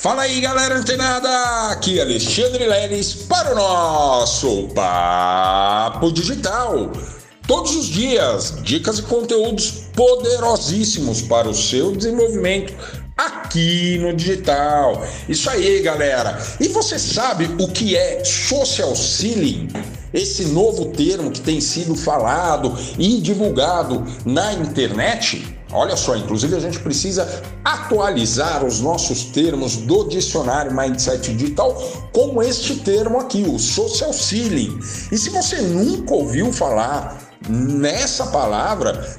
Fala aí, galera antenada! Aqui é Alexandre Leles para o nosso Papo Digital. Todos os dias, dicas e conteúdos poderosíssimos para o seu desenvolvimento aqui no digital. Isso aí, galera. E você sabe o que é social selling? Esse novo termo que tem sido falado e divulgado na internet? Olha só, inclusive a gente precisa atualizar os nossos termos do dicionário Mindset Digital com este termo aqui, o social selling. E se você nunca ouviu falar nessa palavra,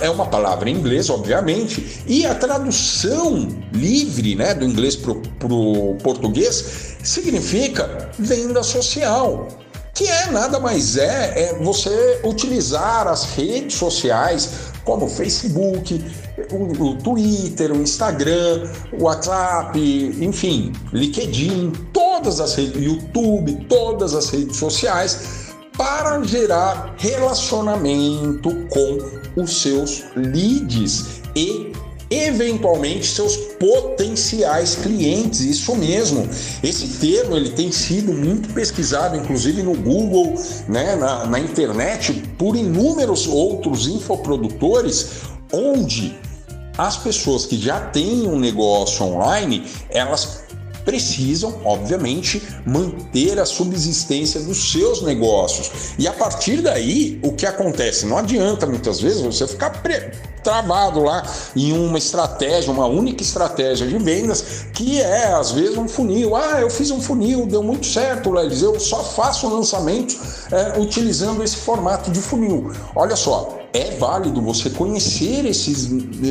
é uma palavra em inglês, obviamente, e a tradução livre né, do inglês para o português significa venda social que é nada mais é, é você utilizar as redes sociais como o Facebook, o, o Twitter, o Instagram, o WhatsApp, enfim, LinkedIn, todas as redes, YouTube, todas as redes sociais para gerar relacionamento com os seus leads e eventualmente seus potenciais clientes. Isso mesmo. Esse termo ele tem sido muito pesquisado, inclusive no Google, né, na, na internet, por inúmeros outros infoprodutores, onde as pessoas que já têm um negócio online, elas precisam, obviamente, manter a subsistência dos seus negócios. E a partir daí, o que acontece? Não adianta muitas vezes você ficar pre travado lá em uma estratégia, uma única estratégia de vendas, que é às vezes um funil. Ah, eu fiz um funil, deu muito certo, Lelis, eu só faço lançamentos é, utilizando esse formato de funil. Olha só, é válido você conhecer esses,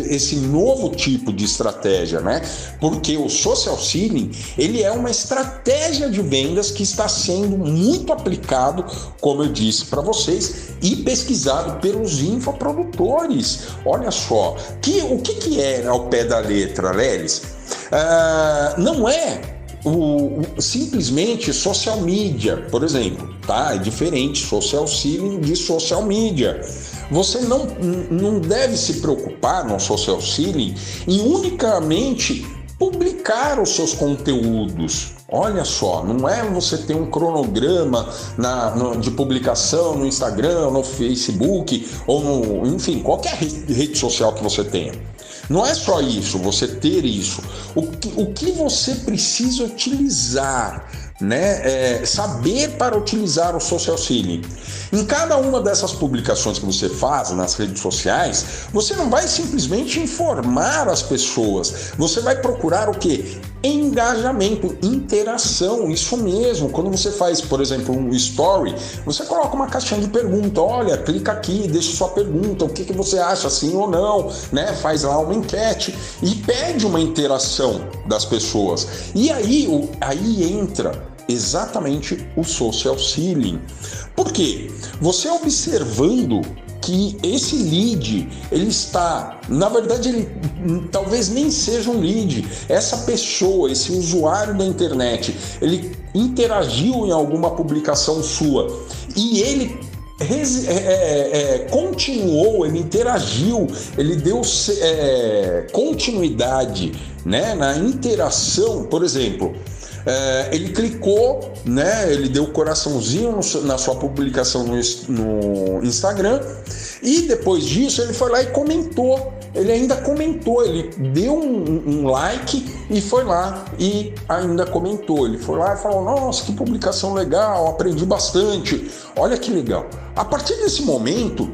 esse novo tipo de estratégia, né? Porque o social selling, ele é uma estratégia de vendas que está sendo muito aplicado, como eu disse para vocês, e pesquisado pelos infoprodutores. Olha só, que, o que, que é ao pé da letra, Lelis? Uh, não é o, o, simplesmente social media, por exemplo, tá? É diferente social selling de social media. Você não, não deve se preocupar no social selling em unicamente publicar os seus conteúdos. Olha só, não é você ter um cronograma na, no, de publicação no Instagram, no Facebook ou no, enfim, qualquer rede social que você tenha. Não é só isso, você ter isso. O que, o que você precisa utilizar né, é, saber para utilizar o social selling. Em cada uma dessas publicações que você faz nas redes sociais, você não vai simplesmente informar as pessoas, você vai procurar o que? Engajamento, interação, isso mesmo. Quando você faz, por exemplo, um story, você coloca uma caixinha de pergunta, olha, clica aqui, deixa sua pergunta, o que, que você acha, sim ou não, né? Faz lá uma enquete e pede uma interação das pessoas. E aí, aí entra exatamente o social selling. Por quê? Você observando que esse lead ele está, na verdade ele talvez nem seja um lead, essa pessoa, esse usuário da internet, ele interagiu em alguma publicação sua e ele é, é, é, continuou, ele interagiu, ele deu é, continuidade né, na interação, por exemplo. É, ele clicou, né? Ele deu coraçãozinho no, na sua publicação no, no Instagram e depois disso ele foi lá e comentou. Ele ainda comentou, ele deu um, um, like e foi lá e ainda comentou. Ele foi lá e falou: Nossa, que publicação legal, aprendi bastante. Olha que legal. A partir desse momento,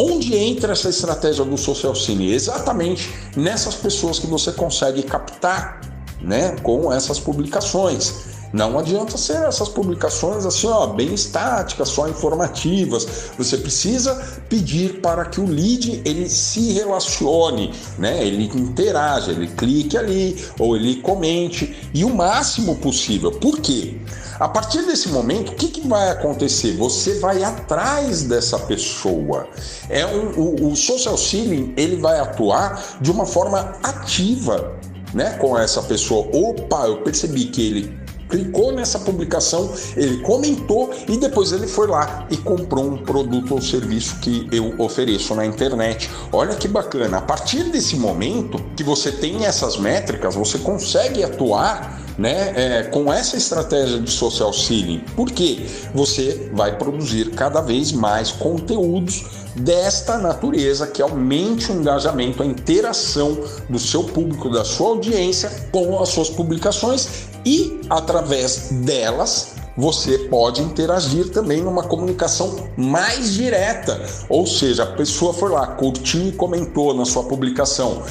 Onde entra essa estratégia do social cine? Exatamente nessas pessoas que você consegue captar né, com essas publicações. Não adianta ser essas publicações assim, ó, bem estáticas, só informativas. Você precisa pedir para que o lead ele se relacione, né? Ele interaja, ele clique ali ou ele comente e o máximo possível. Por quê? A partir desse momento, o que, que vai acontecer? Você vai atrás dessa pessoa. É um, o, o social selling ele vai atuar de uma forma ativa né, com essa pessoa. Opa, eu percebi que ele clicou nessa publicação, ele comentou e depois ele foi lá e comprou um produto ou serviço que eu ofereço na internet. Olha que bacana. A partir desse momento que você tem essas métricas, você consegue atuar né, é, com essa estratégia de social selling, porque você vai produzir cada vez mais conteúdos desta natureza que aumente o engajamento, a interação do seu público, da sua audiência com as suas publicações e através delas você pode interagir também numa comunicação mais direta. Ou seja, a pessoa foi lá, curtiu e comentou na sua publicação,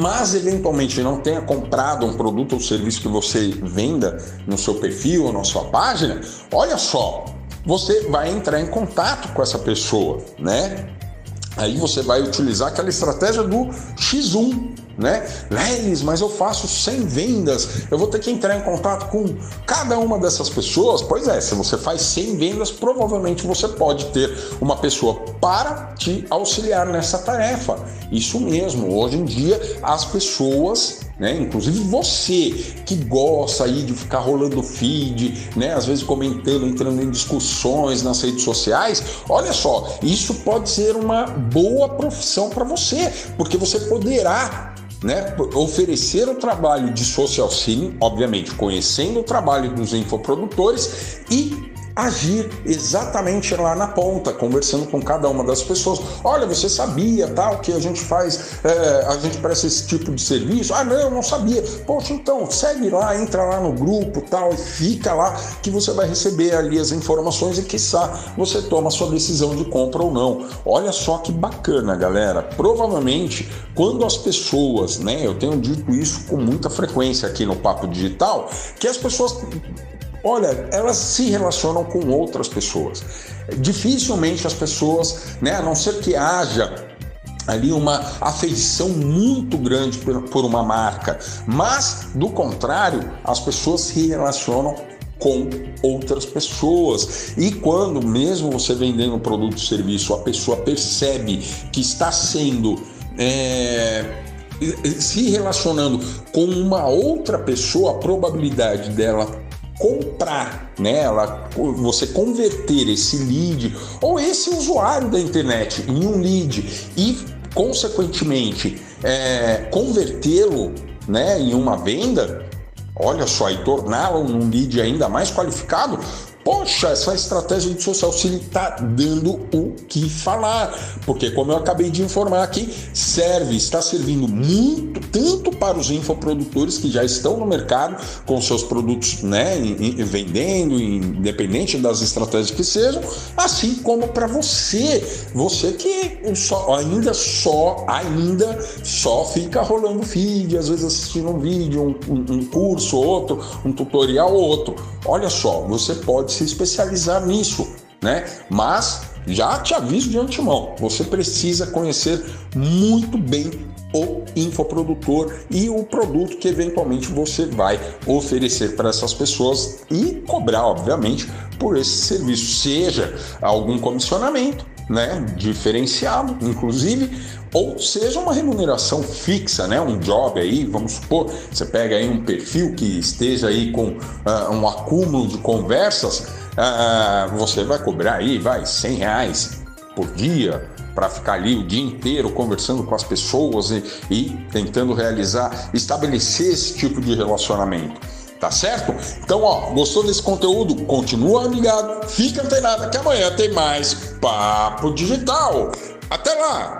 mas eventualmente não tenha comprado um produto ou serviço que você venda no seu perfil ou na sua página, olha só, você vai entrar em contato com essa pessoa, né? Aí você vai utilizar aquela estratégia do X1, né? Lelis, mas eu faço 100 vendas, eu vou ter que entrar em contato com cada uma dessas pessoas. Pois é, se você faz 100 vendas, provavelmente você pode ter uma pessoa para te auxiliar nessa tarefa. Isso mesmo, hoje em dia as pessoas né? Inclusive você que gosta aí de ficar rolando feed, né? Às vezes comentando, entrando em discussões nas redes sociais. Olha só, isso pode ser uma boa profissão para você, porque você poderá né, oferecer o trabalho de social selling, obviamente conhecendo o trabalho dos infoprodutores e agir exatamente lá na ponta, conversando com cada uma das pessoas. Olha, você sabia tal que a gente faz, é, a gente presta esse tipo de serviço? Ah, não, não sabia. Poxa, então segue lá, entra lá no grupo tal e fica lá que você vai receber ali as informações e quiçá você toma a sua decisão de compra ou não. Olha só que bacana, galera. Provavelmente quando as pessoas, né, eu tenho dito isso com muita frequência aqui no Papo Digital, que as pessoas Olha, elas se relacionam com outras pessoas. Dificilmente as pessoas, né, a não ser que haja ali uma afeição muito grande por uma marca, mas do contrário, as pessoas se relacionam com outras pessoas. E quando mesmo você vendendo um produto ou serviço, a pessoa percebe que está sendo é, se relacionando com uma outra pessoa, a probabilidade dela comprar, né? Ela, você converter esse lead ou esse usuário da internet em um lead e, consequentemente, é, convertê-lo né, em uma venda, olha só, e torná-lo um lead ainda mais qualificado, Poxa, essa estratégia de social selling está dando o que falar, porque como eu acabei de informar aqui, serve, está servindo muito tanto para os infoprodutores que já estão no mercado com seus produtos, né, vendendo, independente das estratégias que sejam, assim como para você, você que só, ainda só, ainda só fica rolando feed, às vezes assistindo um vídeo, um, um curso, outro, um tutorial, outro. Olha só, você pode se especializar nisso, né? Mas já te aviso de antemão, você precisa conhecer muito bem o infoprodutor e o produto que eventualmente você vai oferecer para essas pessoas e cobrar, obviamente, por esse serviço, seja algum comissionamento, né, diferenciado, inclusive, ou seja uma remuneração fixa, né, um job aí, vamos supor, você pega aí um perfil que esteja aí com uh, um acúmulo de conversas, uh, você vai cobrar aí, vai, 100 reais por dia para ficar ali o dia inteiro conversando com as pessoas e, e tentando realizar, estabelecer esse tipo de relacionamento. Tá certo? Então, ó, gostou desse conteúdo? Continua ligado, fica antenado que amanhã tem mais Papo Digital. Até lá!